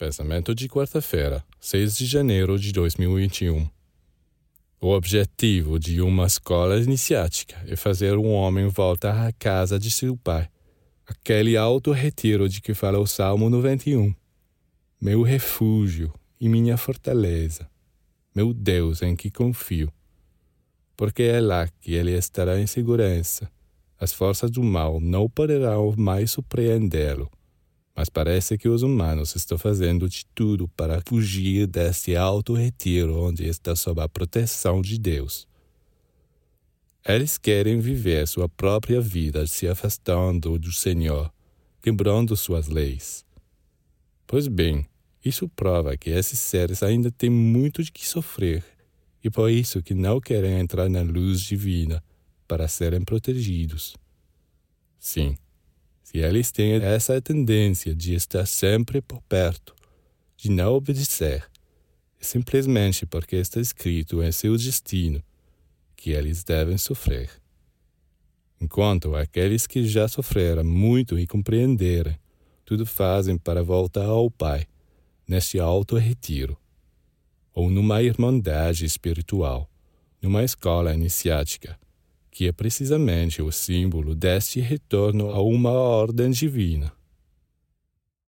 Pensamento de quarta-feira, 6 de janeiro de 2021. O objetivo de uma escola iniciática é fazer um homem voltar à casa de seu pai, aquele alto retiro de que fala o Salmo 91. Meu refúgio e minha fortaleza, meu Deus em que confio. Porque é lá que ele estará em segurança. As forças do mal não poderão mais surpreendê-lo mas parece que os humanos estão fazendo de tudo para fugir desse alto retiro onde está sob a proteção de Deus. Eles querem viver sua própria vida se afastando do Senhor, quebrando suas leis. Pois bem, isso prova que esses seres ainda têm muito de que sofrer e por isso que não querem entrar na luz divina para serem protegidos. Sim, se eles têm essa tendência de estar sempre por perto, de não obedecer, é simplesmente porque está escrito em seu destino que eles devem sofrer. Enquanto aqueles que já sofreram muito e compreenderam, tudo fazem para voltar ao Pai, neste alto retiro, ou numa irmandade espiritual, numa escola iniciática que é precisamente o símbolo deste retorno a uma ordem divina.